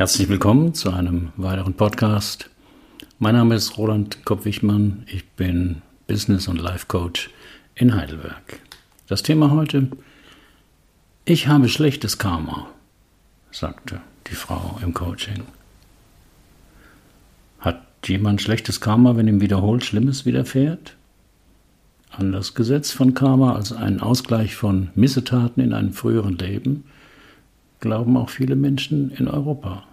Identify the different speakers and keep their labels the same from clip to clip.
Speaker 1: Herzlich willkommen zu einem weiteren Podcast. Mein Name ist Roland Kopp-Wichmann. Ich bin Business- und Life-Coach in Heidelberg. Das Thema heute: Ich habe schlechtes Karma, sagte die Frau im Coaching. Hat jemand schlechtes Karma, wenn ihm wiederholt Schlimmes widerfährt? An das Gesetz von Karma als einen Ausgleich von Missetaten in einem früheren Leben glauben auch viele Menschen in Europa.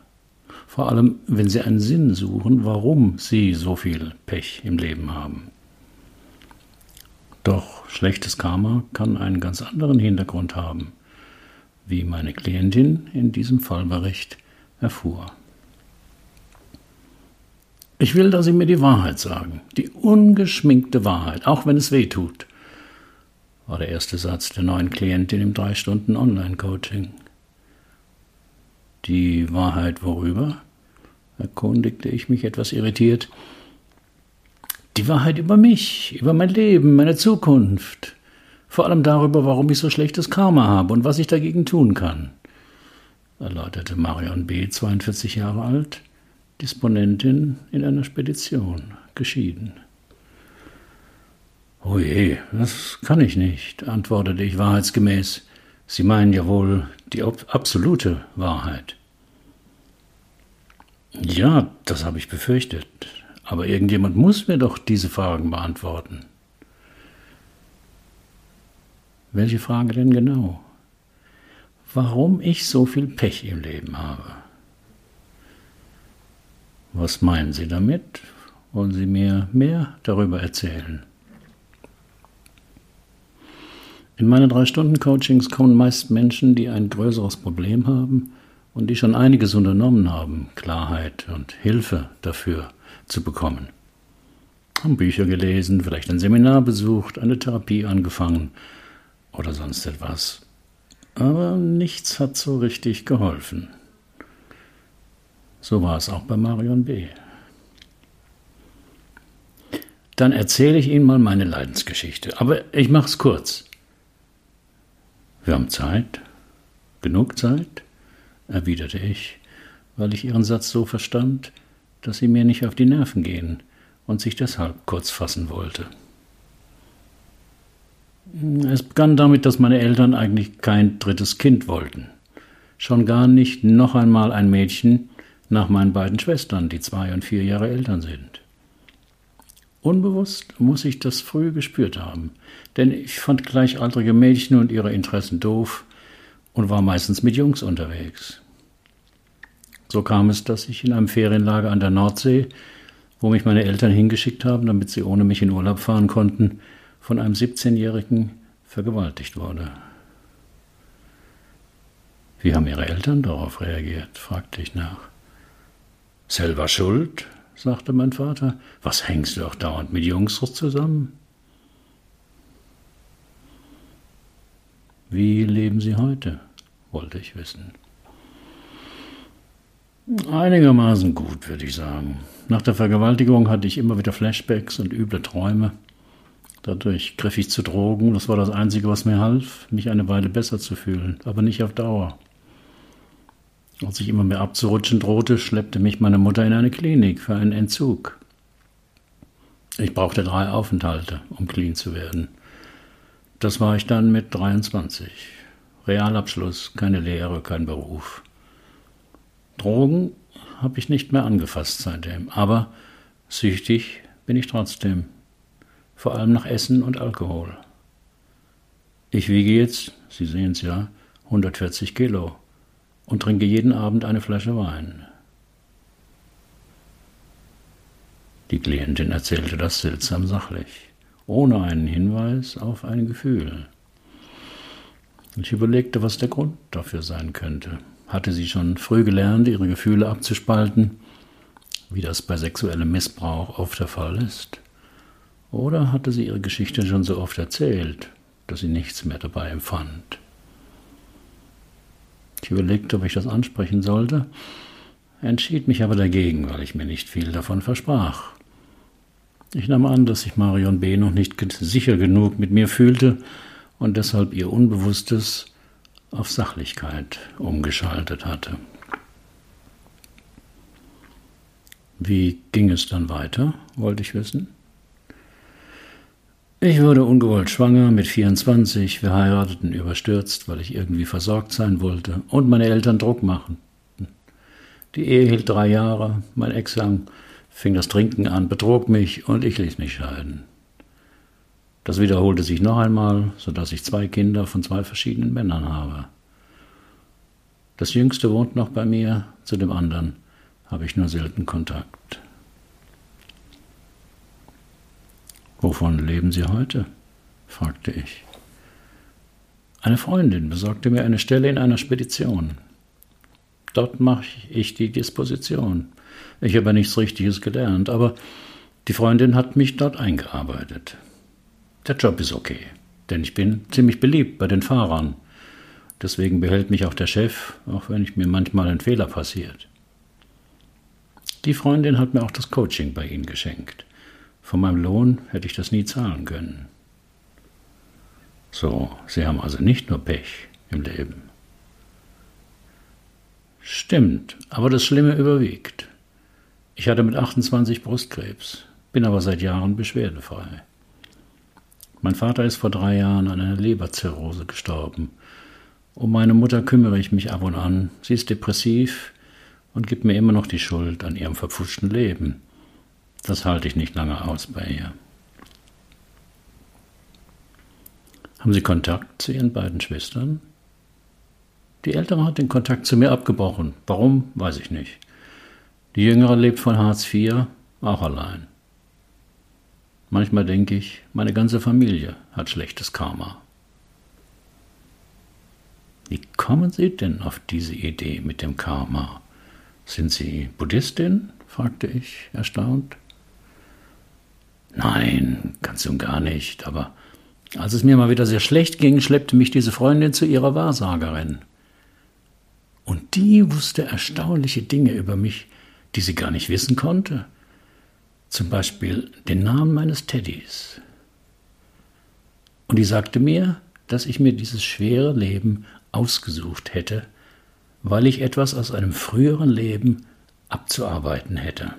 Speaker 1: Vor allem, wenn sie einen Sinn suchen, warum sie so viel Pech im Leben haben. Doch schlechtes Karma kann einen ganz anderen Hintergrund haben, wie meine Klientin in diesem Fallbericht erfuhr. Ich will, dass Sie mir die Wahrheit sagen, die ungeschminkte Wahrheit, auch wenn es weh tut, war der erste Satz der neuen Klientin im drei Stunden Online-Coaching. Die Wahrheit worüber? erkundigte ich mich etwas irritiert. Die Wahrheit über mich, über mein Leben, meine Zukunft. Vor allem darüber, warum ich so schlechtes Karma habe und was ich dagegen tun kann, erläuterte Marion B., 42 Jahre alt, Disponentin in einer Spedition, geschieden. Oh je, das kann ich nicht, antwortete ich wahrheitsgemäß. Sie meinen ja wohl die absolute Wahrheit. Ja, das habe ich befürchtet. Aber irgendjemand muss mir doch diese Fragen beantworten. Welche Frage denn genau? Warum ich so viel Pech im Leben habe? Was meinen Sie damit? Wollen Sie mir mehr darüber erzählen? In meine drei Stunden Coachings kommen meist Menschen, die ein größeres Problem haben und die schon einiges unternommen haben, Klarheit und Hilfe dafür zu bekommen. Haben Bücher gelesen, vielleicht ein Seminar besucht, eine Therapie angefangen oder sonst etwas. Aber nichts hat so richtig geholfen. So war es auch bei Marion B. Dann erzähle ich Ihnen mal meine Leidensgeschichte, aber ich mache es kurz. Wir haben Zeit, genug Zeit erwiderte ich, weil ich ihren Satz so verstand, dass sie mir nicht auf die Nerven gehen und sich deshalb kurz fassen wollte. Es begann damit, dass meine Eltern eigentlich kein drittes Kind wollten. Schon gar nicht noch einmal ein Mädchen nach meinen beiden Schwestern, die zwei und vier Jahre älter sind. Unbewusst muss ich das früh gespürt haben, denn ich fand gleichaltrige Mädchen und ihre Interessen doof und war meistens mit Jungs unterwegs. So kam es, dass ich in einem Ferienlager an der Nordsee, wo mich meine Eltern hingeschickt haben, damit sie ohne mich in Urlaub fahren konnten, von einem 17-Jährigen vergewaltigt wurde. Wie haben Ihre Eltern darauf reagiert? fragte ich nach. Selber schuld, sagte mein Vater. Was hängst du auch dauernd mit Jungs zusammen? Wie leben Sie heute? wollte ich wissen. Einigermaßen gut, würde ich sagen. Nach der Vergewaltigung hatte ich immer wieder Flashbacks und üble Träume. Dadurch griff ich zu Drogen. Das war das Einzige, was mir half, mich eine Weile besser zu fühlen, aber nicht auf Dauer. Als ich immer mehr abzurutschen drohte, schleppte mich meine Mutter in eine Klinik für einen Entzug. Ich brauchte drei Aufenthalte, um clean zu werden. Das war ich dann mit 23. Realabschluss, keine Lehre, kein Beruf. Drogen habe ich nicht mehr angefasst seitdem, aber süchtig bin ich trotzdem, vor allem nach Essen und Alkohol. Ich wiege jetzt, Sie sehen es ja, 140 Kilo und trinke jeden Abend eine Flasche Wein. Die Klientin erzählte das seltsam sachlich, ohne einen Hinweis auf ein Gefühl. Ich überlegte, was der Grund dafür sein könnte. Hatte sie schon früh gelernt, ihre Gefühle abzuspalten, wie das bei sexuellem Missbrauch oft der Fall ist? Oder hatte sie ihre Geschichte schon so oft erzählt, dass sie nichts mehr dabei empfand? Ich überlegte, ob ich das ansprechen sollte, entschied mich aber dagegen, weil ich mir nicht viel davon versprach. Ich nahm an, dass sich Marion B. noch nicht sicher genug mit mir fühlte, und deshalb ihr Unbewusstes auf Sachlichkeit umgeschaltet hatte. Wie ging es dann weiter, wollte ich wissen. Ich wurde ungewollt schwanger mit 24, wir heirateten überstürzt, weil ich irgendwie versorgt sein wollte und meine Eltern Druck machen. Die Ehe hielt drei Jahre, mein Ex-Lang fing das Trinken an, betrog mich und ich ließ mich scheiden. Das wiederholte sich noch einmal, sodass ich zwei Kinder von zwei verschiedenen Männern habe. Das jüngste wohnt noch bei mir, zu dem anderen habe ich nur selten Kontakt. Wovon leben Sie heute? fragte ich. Eine Freundin besorgte mir eine Stelle in einer Spedition. Dort mache ich die Disposition. Ich habe nichts Richtiges gelernt, aber die Freundin hat mich dort eingearbeitet. Der Job ist okay, denn ich bin ziemlich beliebt bei den Fahrern. Deswegen behält mich auch der Chef, auch wenn mir manchmal ein Fehler passiert. Die Freundin hat mir auch das Coaching bei Ihnen geschenkt. Von meinem Lohn hätte ich das nie zahlen können. So, Sie haben also nicht nur Pech im Leben. Stimmt, aber das Schlimme überwiegt. Ich hatte mit 28 Brustkrebs, bin aber seit Jahren beschwerdefrei. Mein Vater ist vor drei Jahren an einer Leberzirrhose gestorben. Um meine Mutter kümmere ich mich ab und an. Sie ist depressiv und gibt mir immer noch die Schuld an ihrem verpfuschten Leben. Das halte ich nicht lange aus bei ihr. Haben Sie Kontakt zu Ihren beiden Schwestern? Die Ältere hat den Kontakt zu mir abgebrochen. Warum, weiß ich nicht. Die Jüngere lebt von Hartz IV, auch allein. Manchmal denke ich, meine ganze Familie hat schlechtes Karma. Wie kommen Sie denn auf diese Idee mit dem Karma? Sind Sie Buddhistin? fragte ich, erstaunt. Nein, ganz und gar nicht, aber als es mir mal wieder sehr schlecht ging, schleppte mich diese Freundin zu ihrer Wahrsagerin. Und die wusste erstaunliche Dinge über mich, die sie gar nicht wissen konnte. Zum Beispiel den Namen meines Teddys. Und die sagte mir, dass ich mir dieses schwere Leben ausgesucht hätte, weil ich etwas aus einem früheren Leben abzuarbeiten hätte.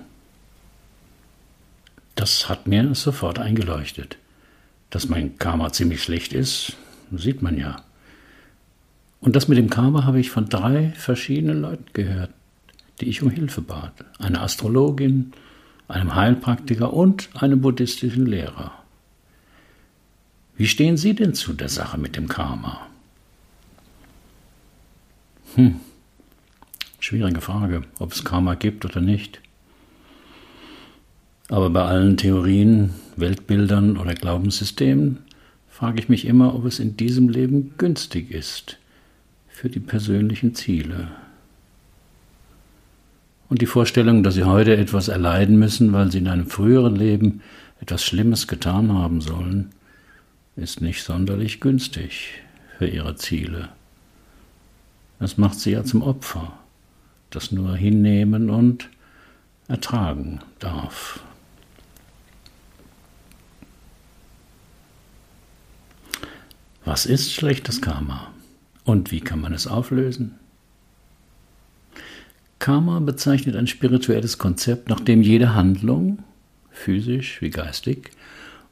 Speaker 1: Das hat mir sofort eingeleuchtet. Dass mein Karma ziemlich schlecht ist, sieht man ja. Und das mit dem Karma habe ich von drei verschiedenen Leuten gehört, die ich um Hilfe bat. Eine Astrologin, einem Heilpraktiker und einem buddhistischen Lehrer. Wie stehen Sie denn zu der Sache mit dem Karma? Hm, schwierige Frage, ob es Karma gibt oder nicht. Aber bei allen Theorien, Weltbildern oder Glaubenssystemen frage ich mich immer, ob es in diesem Leben günstig ist für die persönlichen Ziele. Und die Vorstellung, dass sie heute etwas erleiden müssen, weil sie in einem früheren Leben etwas Schlimmes getan haben sollen, ist nicht sonderlich günstig für ihre Ziele. Das macht sie ja zum Opfer, das nur hinnehmen und ertragen darf. Was ist schlechtes Karma und wie kann man es auflösen? Karma bezeichnet ein spirituelles Konzept, nach dem jede Handlung, physisch wie geistig,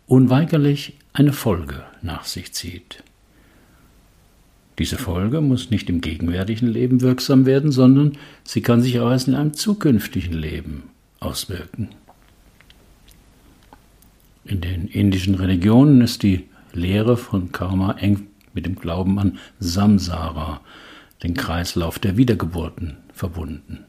Speaker 1: unweigerlich eine Folge nach sich zieht. Diese Folge muss nicht im gegenwärtigen Leben wirksam werden, sondern sie kann sich auch erst in einem zukünftigen Leben auswirken. In den indischen Religionen ist die Lehre von Karma eng mit dem Glauben an Samsara, den Kreislauf der Wiedergeburten, verbunden.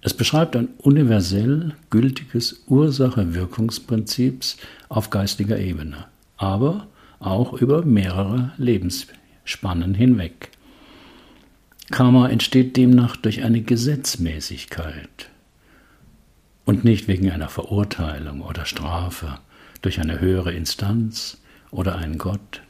Speaker 1: Es beschreibt ein universell gültiges Ursache-Wirkungsprinzip auf geistiger Ebene, aber auch über mehrere Lebensspannen hinweg. Karma entsteht demnach durch eine Gesetzmäßigkeit und nicht wegen einer Verurteilung oder Strafe, durch eine höhere Instanz oder einen Gott.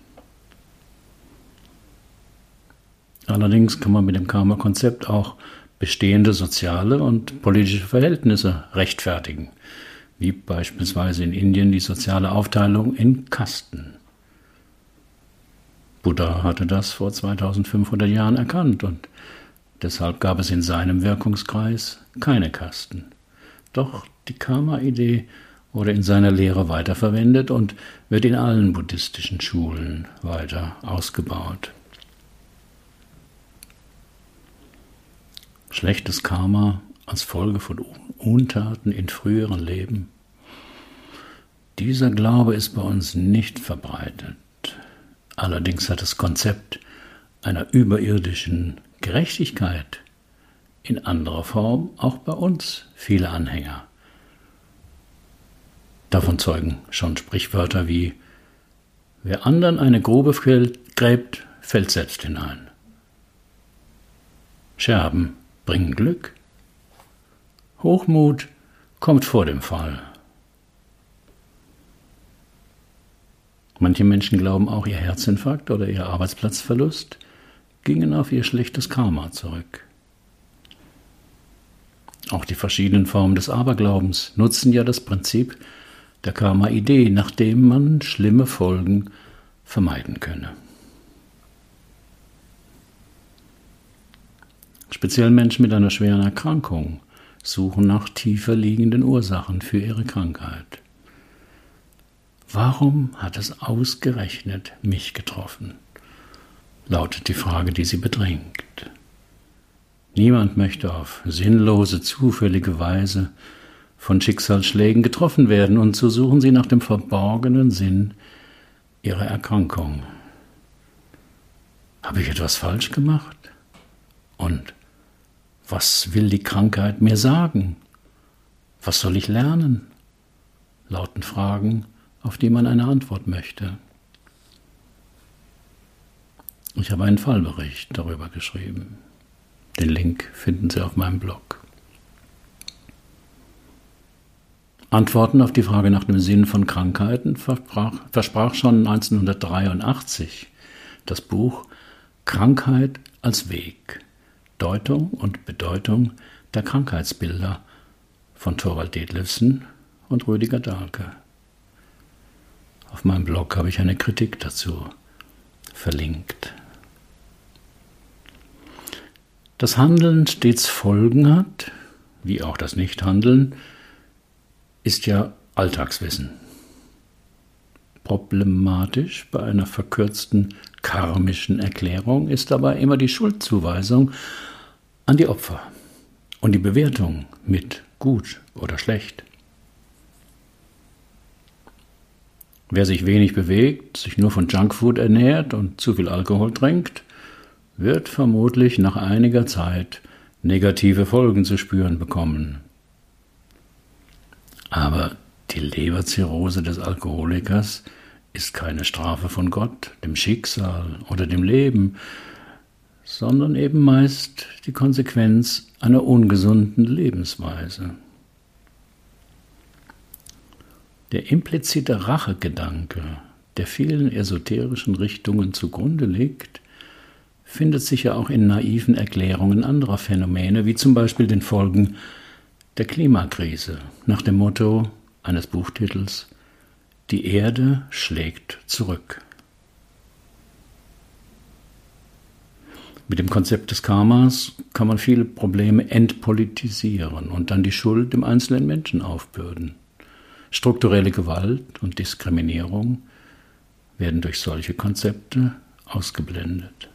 Speaker 1: Allerdings kann man mit dem Karma-Konzept auch bestehende soziale und politische Verhältnisse rechtfertigen, wie beispielsweise in Indien die soziale Aufteilung in Kasten. Buddha hatte das vor 2500 Jahren erkannt und deshalb gab es in seinem Wirkungskreis keine Kasten. Doch die Karma-Idee wurde in seiner Lehre weiterverwendet und wird in allen buddhistischen Schulen weiter ausgebaut. Schlechtes Karma als Folge von Untaten in früheren Leben. Dieser Glaube ist bei uns nicht verbreitet. Allerdings hat das Konzept einer überirdischen Gerechtigkeit in anderer Form auch bei uns viele Anhänger. Davon zeugen schon Sprichwörter wie Wer anderen eine Grube gräbt, fällt selbst hinein. Scherben bringen Glück. Hochmut kommt vor dem Fall. Manche Menschen glauben auch, ihr Herzinfarkt oder ihr Arbeitsplatzverlust gingen auf ihr schlechtes Karma zurück. Auch die verschiedenen Formen des Aberglaubens nutzen ja das Prinzip der Karma-Idee, nachdem man schlimme Folgen vermeiden könne. Speziell Menschen mit einer schweren Erkrankung suchen nach tiefer liegenden Ursachen für ihre Krankheit. Warum hat es ausgerechnet mich getroffen? lautet die Frage, die sie bedrängt. Niemand möchte auf sinnlose, zufällige Weise von Schicksalsschlägen getroffen werden, und so suchen sie nach dem verborgenen Sinn ihrer Erkrankung. Habe ich etwas falsch gemacht? Und was will die Krankheit mir sagen? Was soll ich lernen? Lauten Fragen, auf die man eine Antwort möchte. Ich habe einen Fallbericht darüber geschrieben. Den Link finden Sie auf meinem Blog. Antworten auf die Frage nach dem Sinn von Krankheiten versprach, versprach schon 1983 das Buch Krankheit als Weg. Deutung und Bedeutung der Krankheitsbilder von Thorwald Detlefsen und Rüdiger Dahlke. Auf meinem Blog habe ich eine Kritik dazu verlinkt. Das Handeln stets Folgen hat, wie auch das Nichthandeln, ist ja Alltagswissen. Problematisch bei einer verkürzten karmischen Erklärung ist dabei immer die Schuldzuweisung an die Opfer und die Bewertung mit gut oder schlecht. Wer sich wenig bewegt, sich nur von Junkfood ernährt und zu viel Alkohol trinkt, wird vermutlich nach einiger Zeit negative Folgen zu spüren bekommen. Aber die Leberzirrhose des Alkoholikers ist keine Strafe von Gott, dem Schicksal oder dem Leben, sondern eben meist die Konsequenz einer ungesunden Lebensweise. Der implizite Rachegedanke, der vielen esoterischen Richtungen zugrunde liegt, findet sich ja auch in naiven Erklärungen anderer Phänomene, wie zum Beispiel den Folgen der Klimakrise, nach dem Motto eines Buchtitels Die Erde schlägt zurück. Mit dem Konzept des Karmas kann man viele Probleme entpolitisieren und dann die Schuld dem einzelnen Menschen aufbürden. Strukturelle Gewalt und Diskriminierung werden durch solche Konzepte ausgeblendet.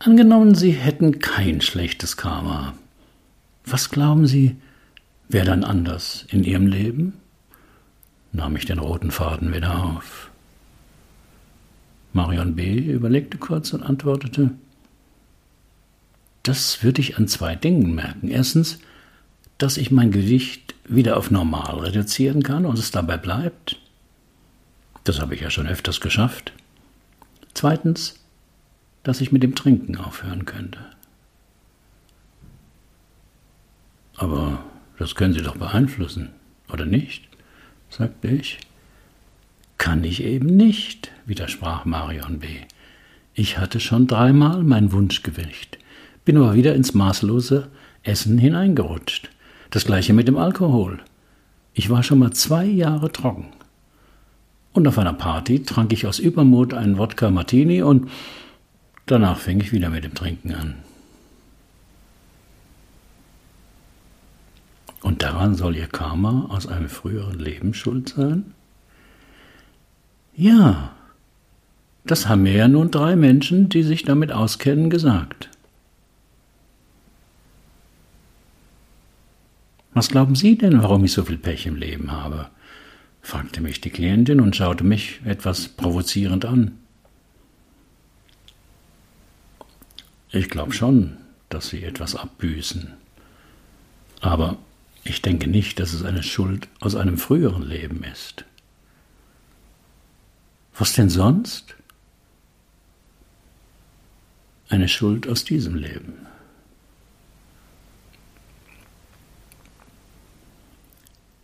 Speaker 1: Angenommen, Sie hätten kein schlechtes Karma. Was glauben Sie, wäre dann anders in Ihrem Leben? Nahm ich den roten Faden wieder auf. Marion B. überlegte kurz und antwortete, das würde ich an zwei Dingen merken. Erstens, dass ich mein Gewicht wieder auf normal reduzieren kann und es dabei bleibt. Das habe ich ja schon öfters geschafft. Zweitens, dass ich mit dem Trinken aufhören könnte. Aber das können Sie doch beeinflussen, oder nicht? sagte ich. Kann ich eben nicht, widersprach Marion B. Ich hatte schon dreimal mein Wunschgewicht, bin aber wieder ins maßlose Essen hineingerutscht. Das gleiche mit dem Alkohol. Ich war schon mal zwei Jahre trocken. Und auf einer Party trank ich aus Übermut einen Wodka Martini und Danach fing ich wieder mit dem Trinken an. Und daran soll ihr Karma aus einem früheren Leben schuld sein? Ja, das haben mir ja nun drei Menschen, die sich damit auskennen, gesagt. Was glauben Sie denn, warum ich so viel Pech im Leben habe? fragte mich die Klientin und schaute mich etwas provozierend an. Ich glaube schon, dass Sie etwas abbüßen. Aber ich denke nicht, dass es eine Schuld aus einem früheren Leben ist. Was denn sonst? Eine Schuld aus diesem Leben.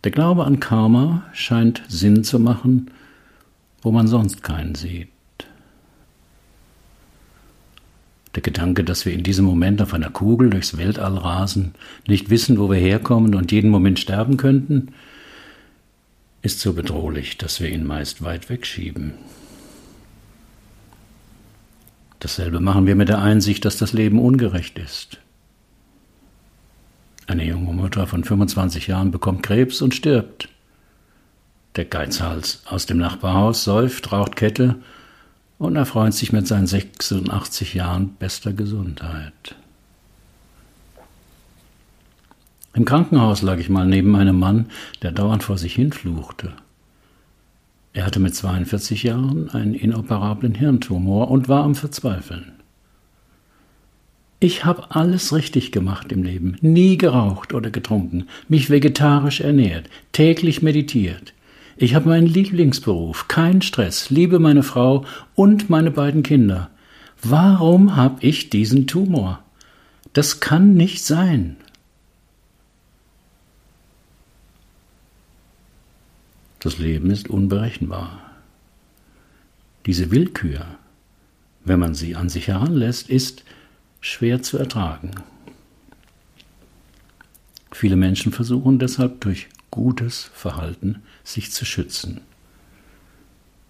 Speaker 1: Der Glaube an Karma scheint Sinn zu machen, wo man sonst keinen sieht. Der Gedanke, dass wir in diesem Moment auf einer Kugel durchs Weltall rasen, nicht wissen, wo wir herkommen und jeden Moment sterben könnten, ist so bedrohlich, dass wir ihn meist weit wegschieben. Dasselbe machen wir mit der Einsicht, dass das Leben ungerecht ist. Eine junge Mutter von 25 Jahren bekommt Krebs und stirbt. Der Geizhals aus dem Nachbarhaus säuft, raucht Kette und erfreut sich mit seinen 86 Jahren bester Gesundheit. Im Krankenhaus lag ich mal neben einem Mann, der dauernd vor sich hinfluchte. Er hatte mit 42 Jahren einen inoperablen Hirntumor und war am Verzweifeln. Ich habe alles richtig gemacht im Leben, nie geraucht oder getrunken, mich vegetarisch ernährt, täglich meditiert, ich habe meinen Lieblingsberuf, keinen Stress, liebe meine Frau und meine beiden Kinder. Warum habe ich diesen Tumor? Das kann nicht sein. Das Leben ist unberechenbar. Diese Willkür, wenn man sie an sich heranlässt, ist schwer zu ertragen. Viele Menschen versuchen deshalb durch gutes Verhalten sich zu schützen.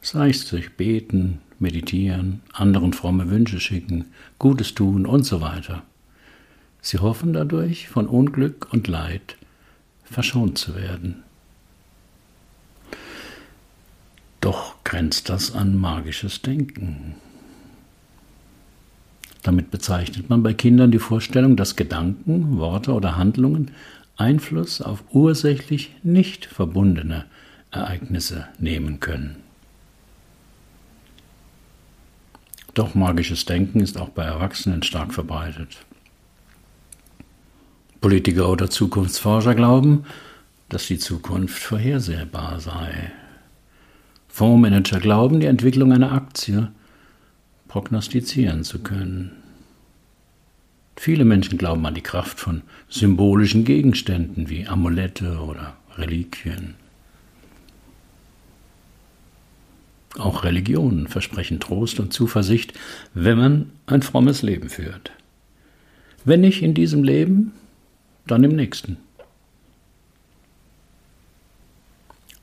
Speaker 1: Sei es durch Beten, Meditieren, anderen fromme Wünsche schicken, Gutes tun und so weiter. Sie hoffen dadurch, von Unglück und Leid verschont zu werden. Doch grenzt das an magisches Denken. Damit bezeichnet man bei Kindern die Vorstellung, dass Gedanken, Worte oder Handlungen Einfluss auf ursächlich nicht verbundene Ereignisse nehmen können. Doch magisches Denken ist auch bei Erwachsenen stark verbreitet. Politiker oder Zukunftsforscher glauben, dass die Zukunft vorhersehbar sei. Fondsmanager glauben, die Entwicklung einer Aktie prognostizieren zu können. Viele Menschen glauben an die Kraft von symbolischen Gegenständen wie Amulette oder Reliquien. Auch Religionen versprechen Trost und Zuversicht, wenn man ein frommes Leben führt. Wenn nicht in diesem Leben, dann im nächsten.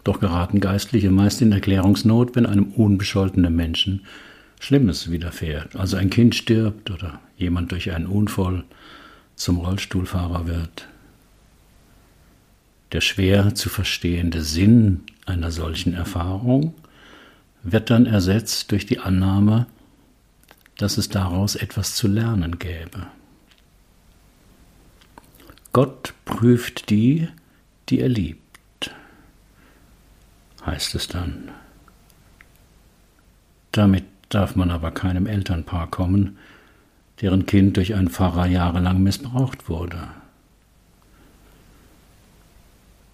Speaker 1: Doch geraten Geistliche meist in Erklärungsnot, wenn einem unbescholtenen Menschen Schlimmes widerfährt, also ein Kind stirbt oder jemand durch einen Unfall zum Rollstuhlfahrer wird. Der schwer zu verstehende Sinn einer solchen Erfahrung wird dann ersetzt durch die Annahme, dass es daraus etwas zu lernen gäbe. Gott prüft die, die er liebt, heißt es dann. Damit darf man aber keinem Elternpaar kommen, deren Kind durch einen Pfarrer jahrelang missbraucht wurde.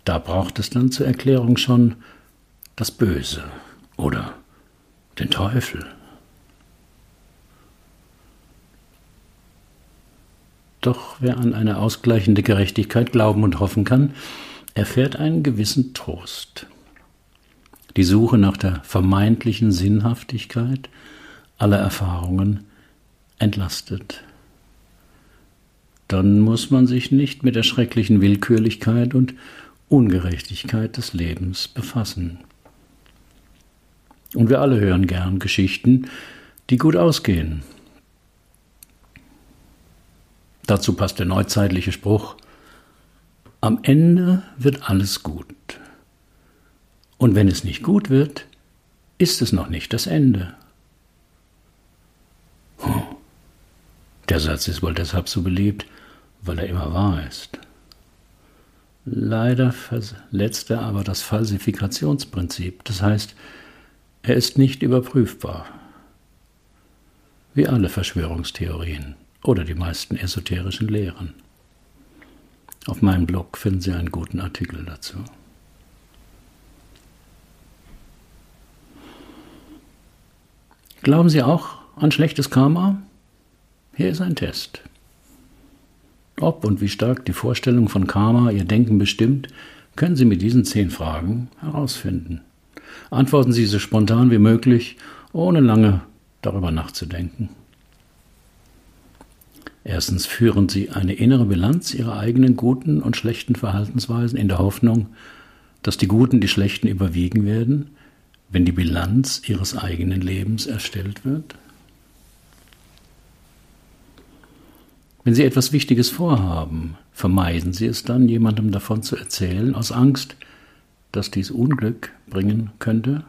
Speaker 1: Da braucht es dann zur Erklärung schon das Böse oder den Teufel. Doch wer an eine ausgleichende Gerechtigkeit glauben und hoffen kann, erfährt einen gewissen Trost. Die Suche nach der vermeintlichen Sinnhaftigkeit aller Erfahrungen entlastet. Dann muss man sich nicht mit der schrecklichen Willkürlichkeit und Ungerechtigkeit des Lebens befassen. Und wir alle hören gern Geschichten, die gut ausgehen. Dazu passt der neuzeitliche Spruch, am Ende wird alles gut. Und wenn es nicht gut wird, ist es noch nicht das Ende. Der Satz ist wohl deshalb so beliebt, weil er immer wahr ist. Leider verletzt er aber das Falsifikationsprinzip, das heißt, er ist nicht überprüfbar. Wie alle Verschwörungstheorien oder die meisten esoterischen Lehren. Auf meinem Blog finden Sie einen guten Artikel dazu. Glauben Sie auch an schlechtes Karma? Hier ist ein Test. Ob und wie stark die Vorstellung von Karma Ihr Denken bestimmt, können Sie mit diesen zehn Fragen herausfinden. Antworten Sie so spontan wie möglich, ohne lange darüber nachzudenken. Erstens führen Sie eine innere Bilanz Ihrer eigenen guten und schlechten Verhaltensweisen in der Hoffnung, dass die guten die schlechten überwiegen werden, wenn die Bilanz Ihres eigenen Lebens erstellt wird? Wenn Sie etwas Wichtiges vorhaben, vermeiden Sie es dann, jemandem davon zu erzählen, aus Angst, dass dies Unglück bringen könnte?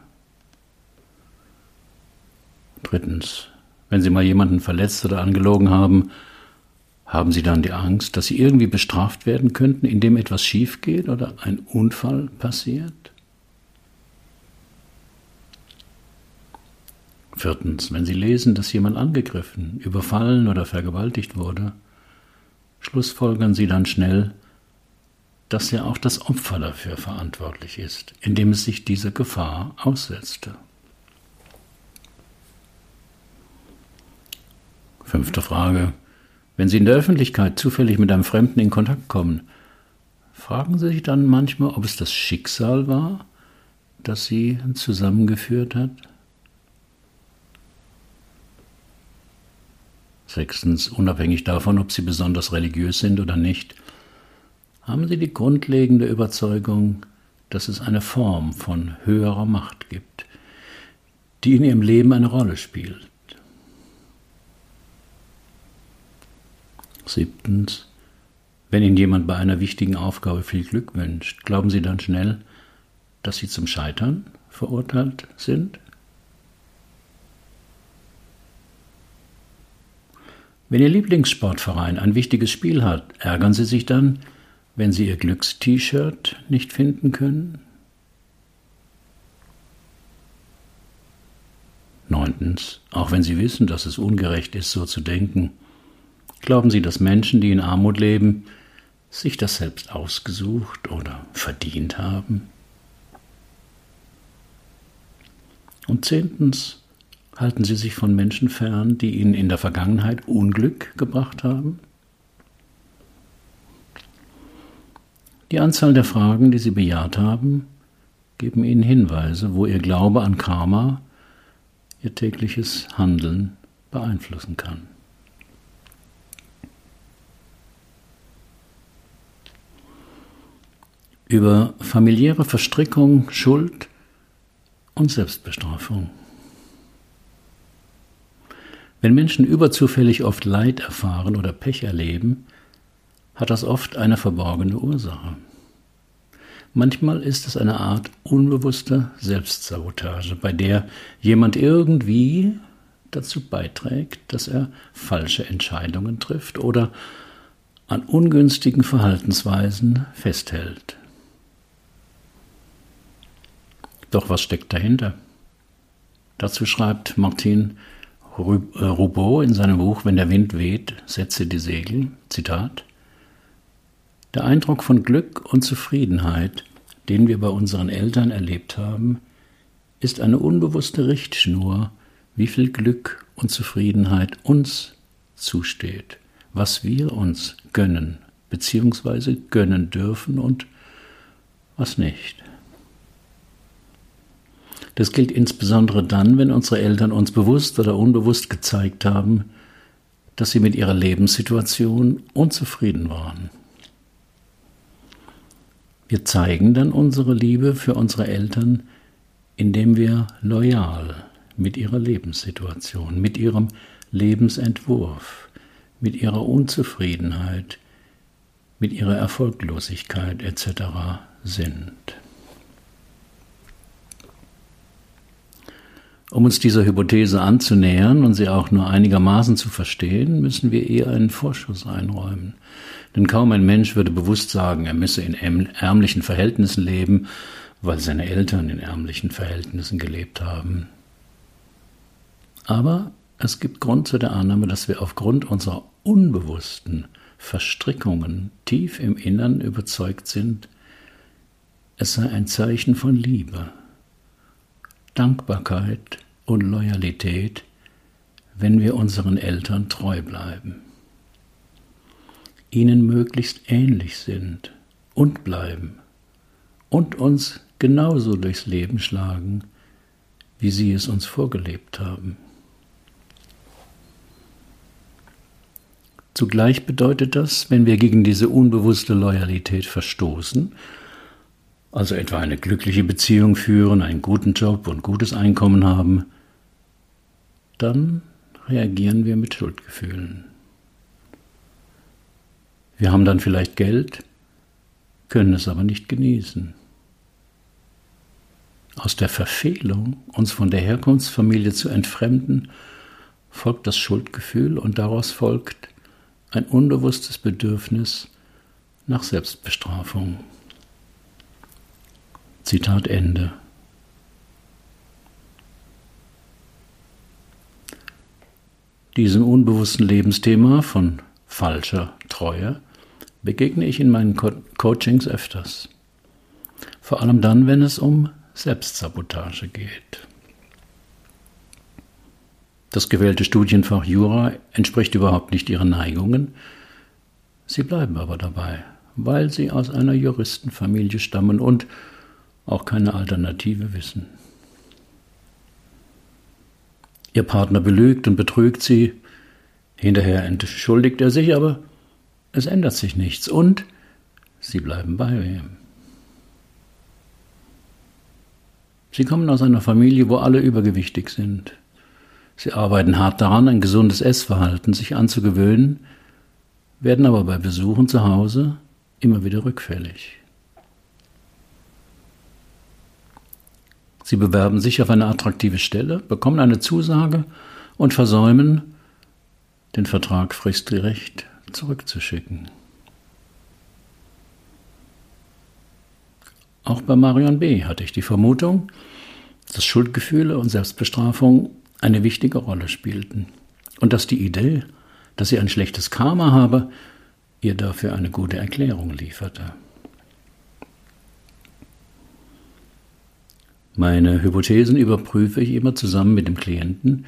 Speaker 1: Drittens, wenn Sie mal jemanden verletzt oder angelogen haben, haben Sie dann die Angst, dass Sie irgendwie bestraft werden könnten, indem etwas schief geht oder ein Unfall passiert? Viertens, wenn Sie lesen, dass jemand angegriffen, überfallen oder vergewaltigt wurde, schlussfolgern Sie dann schnell, dass ja auch das Opfer dafür verantwortlich ist, indem es sich dieser Gefahr aussetzte. Fünfte Frage. Wenn Sie in der Öffentlichkeit zufällig mit einem Fremden in Kontakt kommen, fragen Sie sich dann manchmal, ob es das Schicksal war, das Sie zusammengeführt hat? Sechstens, unabhängig davon, ob Sie besonders religiös sind oder nicht, haben Sie die grundlegende Überzeugung, dass es eine Form von höherer Macht gibt, die in Ihrem Leben eine Rolle spielt. Siebtens, wenn Ihnen jemand bei einer wichtigen Aufgabe viel Glück wünscht, glauben Sie dann schnell, dass Sie zum Scheitern verurteilt sind? Wenn Ihr Lieblingssportverein ein wichtiges Spiel hat, ärgern Sie sich dann, wenn Sie Ihr Glückst-T-Shirt nicht finden können? Neuntens, auch wenn Sie wissen, dass es ungerecht ist, so zu denken, glauben Sie, dass Menschen, die in Armut leben, sich das selbst ausgesucht oder verdient haben? Und zehntens, Halten Sie sich von Menschen fern, die Ihnen in der Vergangenheit Unglück gebracht haben? Die Anzahl der Fragen, die Sie bejaht haben, geben Ihnen Hinweise, wo Ihr Glaube an Karma Ihr tägliches Handeln beeinflussen kann. Über familiäre Verstrickung, Schuld und Selbstbestrafung. Wenn Menschen überzufällig oft Leid erfahren oder Pech erleben, hat das oft eine verborgene Ursache. Manchmal ist es eine Art unbewusster Selbstsabotage, bei der jemand irgendwie dazu beiträgt, dass er falsche Entscheidungen trifft oder an ungünstigen Verhaltensweisen festhält. Doch was steckt dahinter? Dazu schreibt Martin äh, Roubaud in seinem Buch Wenn der Wind weht, setze die Segel, Zitat, der Eindruck von Glück und Zufriedenheit, den wir bei unseren Eltern erlebt haben, ist eine unbewusste Richtschnur, wie viel Glück und Zufriedenheit uns zusteht, was wir uns gönnen bzw. gönnen dürfen und was nicht. Das gilt insbesondere dann, wenn unsere Eltern uns bewusst oder unbewusst gezeigt haben, dass sie mit ihrer Lebenssituation unzufrieden waren. Wir zeigen dann unsere Liebe für unsere Eltern, indem wir loyal mit ihrer Lebenssituation, mit ihrem Lebensentwurf, mit ihrer Unzufriedenheit, mit ihrer Erfolglosigkeit etc. sind. Um uns dieser Hypothese anzunähern und sie auch nur einigermaßen zu verstehen, müssen wir eher einen Vorschuss einräumen. Denn kaum ein Mensch würde bewusst sagen, er müsse in ärmlichen Verhältnissen leben, weil seine Eltern in ärmlichen Verhältnissen gelebt haben. Aber es gibt Grund zu der Annahme, dass wir aufgrund unserer unbewussten Verstrickungen tief im Innern überzeugt sind, es sei ein Zeichen von Liebe, Dankbarkeit und Loyalität, wenn wir unseren Eltern treu bleiben, ihnen möglichst ähnlich sind und bleiben und uns genauso durchs Leben schlagen, wie sie es uns vorgelebt haben. Zugleich bedeutet das, wenn wir gegen diese unbewusste Loyalität verstoßen, also etwa eine glückliche Beziehung führen, einen guten Job und gutes Einkommen haben, dann reagieren wir mit Schuldgefühlen. Wir haben dann vielleicht Geld, können es aber nicht genießen. Aus der Verfehlung, uns von der Herkunftsfamilie zu entfremden, folgt das Schuldgefühl und daraus folgt ein unbewusstes Bedürfnis nach Selbstbestrafung. Zitat Ende. Diesem unbewussten Lebensthema von falscher Treue begegne ich in meinen Co Coachings öfters. Vor allem dann, wenn es um Selbstsabotage geht. Das gewählte Studienfach Jura entspricht überhaupt nicht ihren Neigungen. Sie bleiben aber dabei, weil sie aus einer Juristenfamilie stammen und auch keine Alternative wissen. Ihr Partner belügt und betrügt sie, hinterher entschuldigt er sich, aber es ändert sich nichts und sie bleiben bei ihm. Sie kommen aus einer Familie, wo alle übergewichtig sind. Sie arbeiten hart daran, ein gesundes Essverhalten sich anzugewöhnen, werden aber bei Besuchen zu Hause immer wieder rückfällig. Sie bewerben sich auf eine attraktive Stelle, bekommen eine Zusage und versäumen, den Vertrag fristgerecht zurückzuschicken. Auch bei Marion B. hatte ich die Vermutung, dass Schuldgefühle und Selbstbestrafung eine wichtige Rolle spielten und dass die Idee, dass sie ein schlechtes Karma habe, ihr dafür eine gute Erklärung lieferte. Meine Hypothesen überprüfe ich immer zusammen mit dem Klienten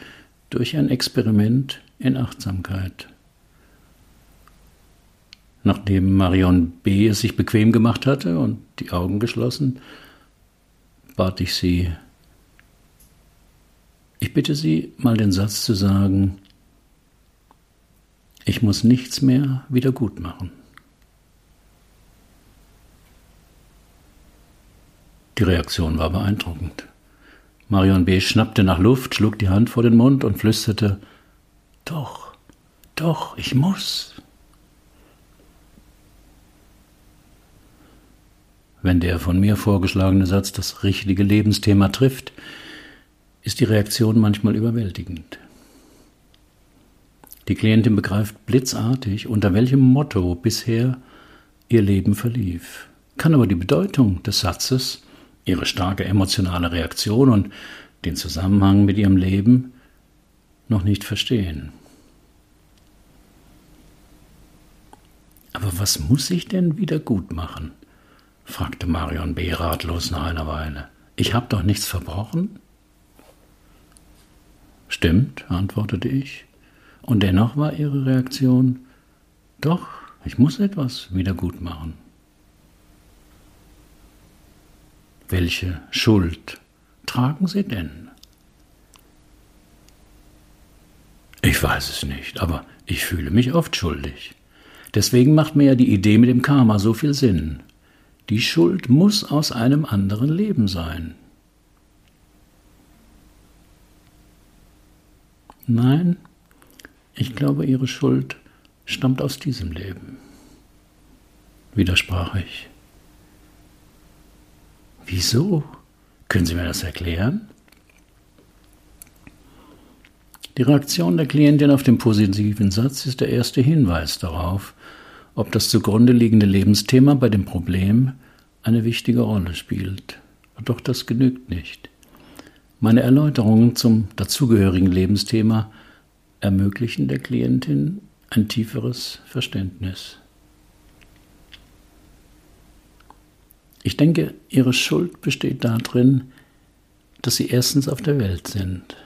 Speaker 1: durch ein Experiment in Achtsamkeit. Nachdem Marion B. es sich bequem gemacht hatte und die Augen geschlossen, bat ich sie, ich bitte Sie, mal den Satz zu sagen, ich muss nichts mehr wieder gut machen. Die Reaktion war beeindruckend. Marion B. schnappte nach Luft, schlug die Hand vor den Mund und flüsterte, Doch, doch, ich muss. Wenn der von mir vorgeschlagene Satz das richtige Lebensthema trifft, ist die Reaktion manchmal überwältigend. Die Klientin begreift blitzartig, unter welchem Motto bisher ihr Leben verlief, kann aber die Bedeutung des Satzes, ihre starke emotionale Reaktion und den Zusammenhang mit ihrem Leben noch nicht verstehen. Aber was muss ich denn wieder gut machen? Fragte Marion B. ratlos nach einer Weile. Ich habe doch nichts verbrochen? Stimmt, antwortete ich. Und dennoch war ihre Reaktion, doch, ich muss etwas wieder gut machen. Welche Schuld tragen Sie denn? Ich weiß es nicht, aber ich fühle mich oft schuldig. Deswegen macht mir ja die Idee mit dem Karma so viel Sinn. Die Schuld muss aus einem anderen Leben sein. Nein, ich glaube, ihre Schuld stammt aus diesem Leben. widersprach ich. Wieso? Können Sie mir das erklären? Die Reaktion der Klientin auf den positiven Satz ist der erste Hinweis darauf, ob das zugrunde liegende Lebensthema bei dem Problem eine wichtige Rolle spielt. Doch das genügt nicht. Meine Erläuterungen zum dazugehörigen Lebensthema ermöglichen der Klientin ein tieferes Verständnis. Ich denke, ihre Schuld besteht darin, dass sie erstens auf der Welt sind.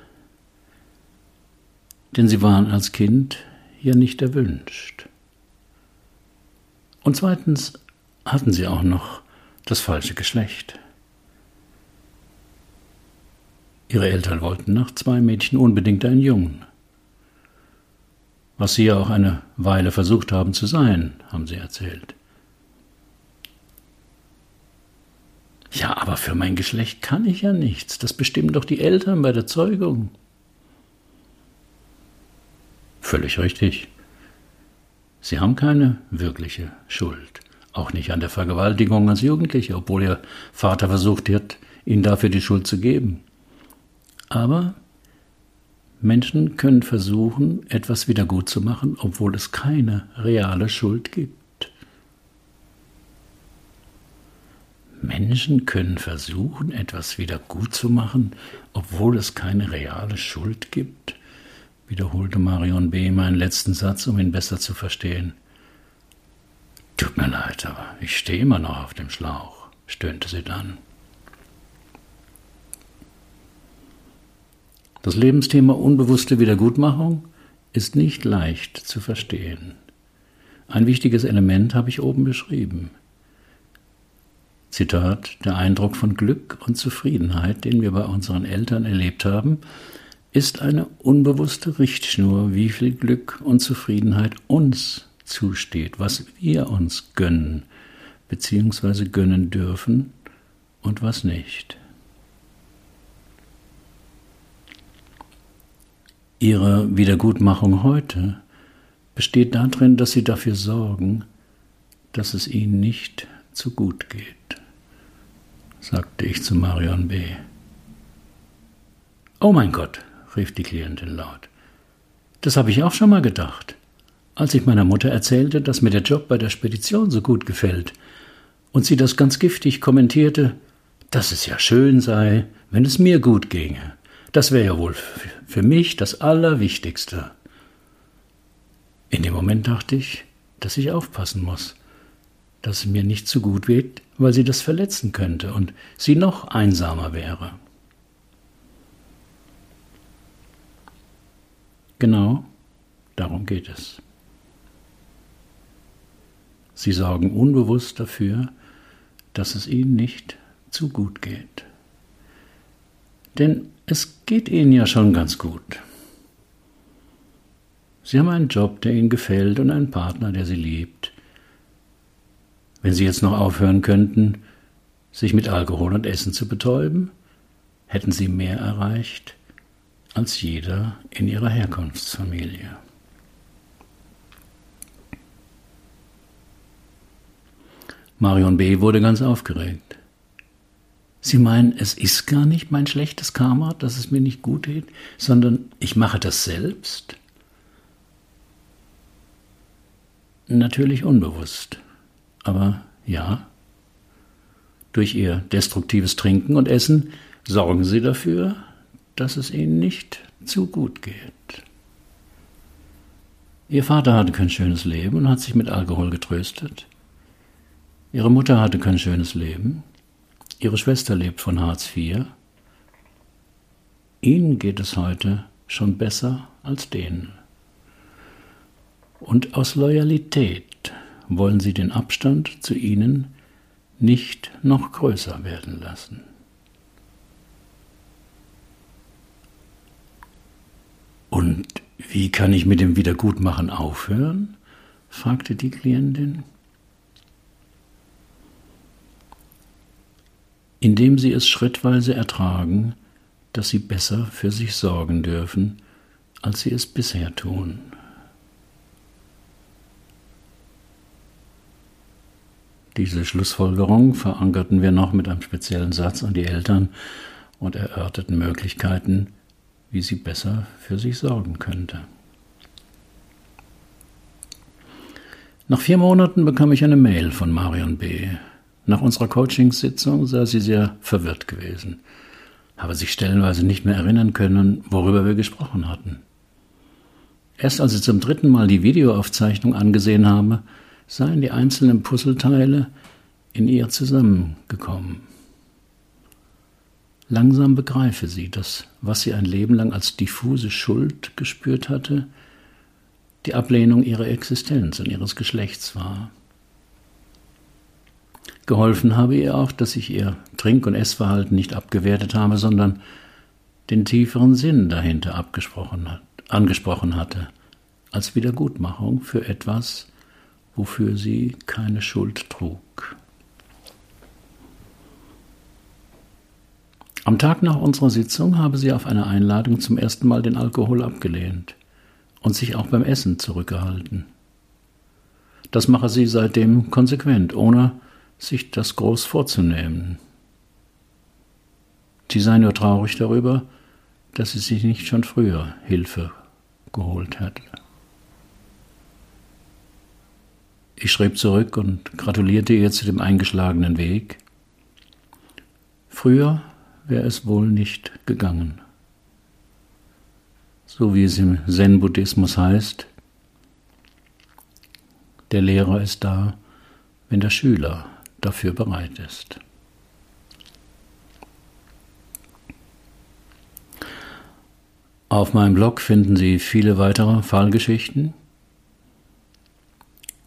Speaker 1: Denn sie waren als Kind ja nicht erwünscht. Und zweitens hatten sie auch noch das falsche Geschlecht. Ihre Eltern wollten nach zwei Mädchen unbedingt einen Jungen. Was sie ja auch eine Weile versucht haben zu sein, haben sie erzählt. Ja, aber für mein Geschlecht kann ich ja nichts. Das bestimmen doch die Eltern bei der Zeugung. Völlig richtig. Sie haben keine wirkliche Schuld. Auch nicht an der Vergewaltigung als Jugendliche, obwohl Ihr Vater versucht hat, Ihnen dafür die Schuld zu geben. Aber Menschen können versuchen, etwas wieder gut zu machen, obwohl es keine reale Schuld gibt. Menschen können versuchen, etwas wieder gut zu machen, obwohl es keine reale Schuld gibt, wiederholte Marion B. meinen letzten Satz, um ihn besser zu verstehen. Tut mir leid, aber ich stehe immer noch auf dem Schlauch, stöhnte sie dann. Das Lebensthema unbewusste Wiedergutmachung ist nicht leicht zu verstehen. Ein wichtiges Element habe ich oben beschrieben. Zitat, der Eindruck von Glück und Zufriedenheit, den wir bei unseren Eltern erlebt haben, ist eine unbewusste Richtschnur, wie viel Glück und Zufriedenheit uns zusteht, was wir uns gönnen bzw. gönnen dürfen und was nicht. Ihre Wiedergutmachung heute besteht darin, dass Sie dafür sorgen, dass es Ihnen nicht zu gut geht sagte ich zu Marion B. Oh mein Gott, rief die Klientin laut. Das habe ich auch schon mal gedacht. Als ich meiner Mutter erzählte, dass mir der Job bei der Spedition so gut gefällt, und sie das ganz giftig kommentierte, dass es ja schön sei, wenn es mir gut ginge. Das wäre ja wohl für mich das Allerwichtigste. In dem Moment dachte ich, dass ich aufpassen muss dass es mir nicht zu gut wird, weil sie das verletzen könnte und sie noch einsamer wäre. Genau darum geht es. Sie sorgen unbewusst dafür, dass es ihnen nicht zu gut geht. Denn es geht ihnen ja schon ganz gut. Sie haben einen Job, der ihnen gefällt und einen Partner, der sie liebt. Wenn Sie jetzt noch aufhören könnten, sich mit Alkohol und Essen zu betäuben, hätten Sie mehr erreicht als jeder in Ihrer Herkunftsfamilie. Marion B. wurde ganz aufgeregt. Sie meinen, es ist gar nicht mein schlechtes Karma, dass es mir nicht gut geht, sondern ich mache das selbst? Natürlich unbewusst. Aber ja, durch ihr destruktives Trinken und Essen sorgen sie dafür, dass es ihnen nicht zu gut geht. Ihr Vater hatte kein schönes Leben und hat sich mit Alkohol getröstet. Ihre Mutter hatte kein schönes Leben. Ihre Schwester lebt von Hartz IV. Ihnen geht es heute schon besser als denen. Und aus Loyalität wollen sie den Abstand zu ihnen nicht noch größer werden lassen. Und wie kann ich mit dem Wiedergutmachen aufhören? fragte die Klientin. Indem sie es schrittweise ertragen, dass sie besser für sich sorgen dürfen, als sie es bisher tun. Diese Schlussfolgerung verankerten wir noch mit einem speziellen Satz an die Eltern und erörterten Möglichkeiten, wie sie besser für sich sorgen könnte. Nach vier Monaten bekam ich eine Mail von Marion B. Nach unserer Coachingssitzung sei sie sehr verwirrt gewesen, habe sich stellenweise nicht mehr erinnern können, worüber wir gesprochen hatten. Erst als ich zum dritten Mal die Videoaufzeichnung angesehen habe, seien die einzelnen Puzzleteile in ihr zusammengekommen. Langsam begreife sie, dass was sie ein Leben lang als diffuse Schuld gespürt hatte, die Ablehnung ihrer Existenz und ihres Geschlechts war. Geholfen habe ihr auch, dass ich ihr Trink- und Essverhalten nicht abgewertet habe, sondern den tieferen Sinn dahinter hat, angesprochen hatte, als Wiedergutmachung für etwas, wofür sie keine Schuld trug. Am Tag nach unserer Sitzung habe sie auf eine Einladung zum ersten Mal den Alkohol abgelehnt und sich auch beim Essen zurückgehalten. Das mache sie seitdem konsequent, ohne sich das groß vorzunehmen. Sie sei nur traurig darüber, dass sie sich nicht schon früher Hilfe geholt hätte. Ich schrieb zurück und gratulierte ihr zu dem eingeschlagenen Weg. Früher wäre es wohl nicht gegangen. So wie es im Zen-Buddhismus heißt, der Lehrer ist da, wenn der Schüler dafür bereit ist. Auf meinem Blog finden Sie viele weitere Fallgeschichten.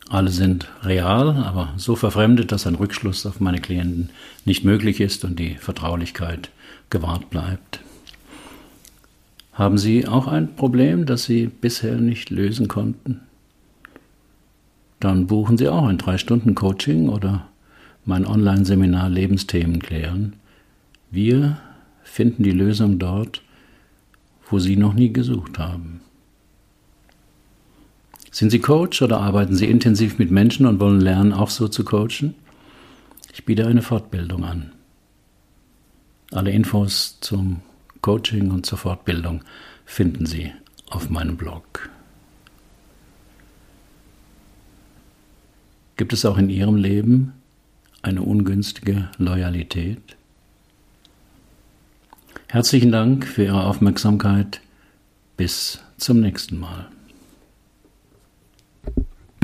Speaker 1: Alle sind real, aber so verfremdet, dass ein Rückschluss auf meine Klienten nicht möglich ist und die Vertraulichkeit gewahrt bleibt. Haben Sie auch ein Problem, das Sie bisher nicht lösen konnten? Dann buchen Sie auch ein 3-Stunden-Coaching oder mein Online-Seminar Lebensthemen klären. Wir finden die Lösung dort, wo Sie noch nie gesucht haben. Sind Sie Coach oder arbeiten Sie intensiv mit Menschen und wollen lernen, auch so zu coachen? Ich biete eine Fortbildung an. Alle Infos zum Coaching und zur Fortbildung finden Sie auf meinem Blog. Gibt es auch in Ihrem Leben eine ungünstige Loyalität? Herzlichen Dank für Ihre Aufmerksamkeit. Bis zum nächsten Mal.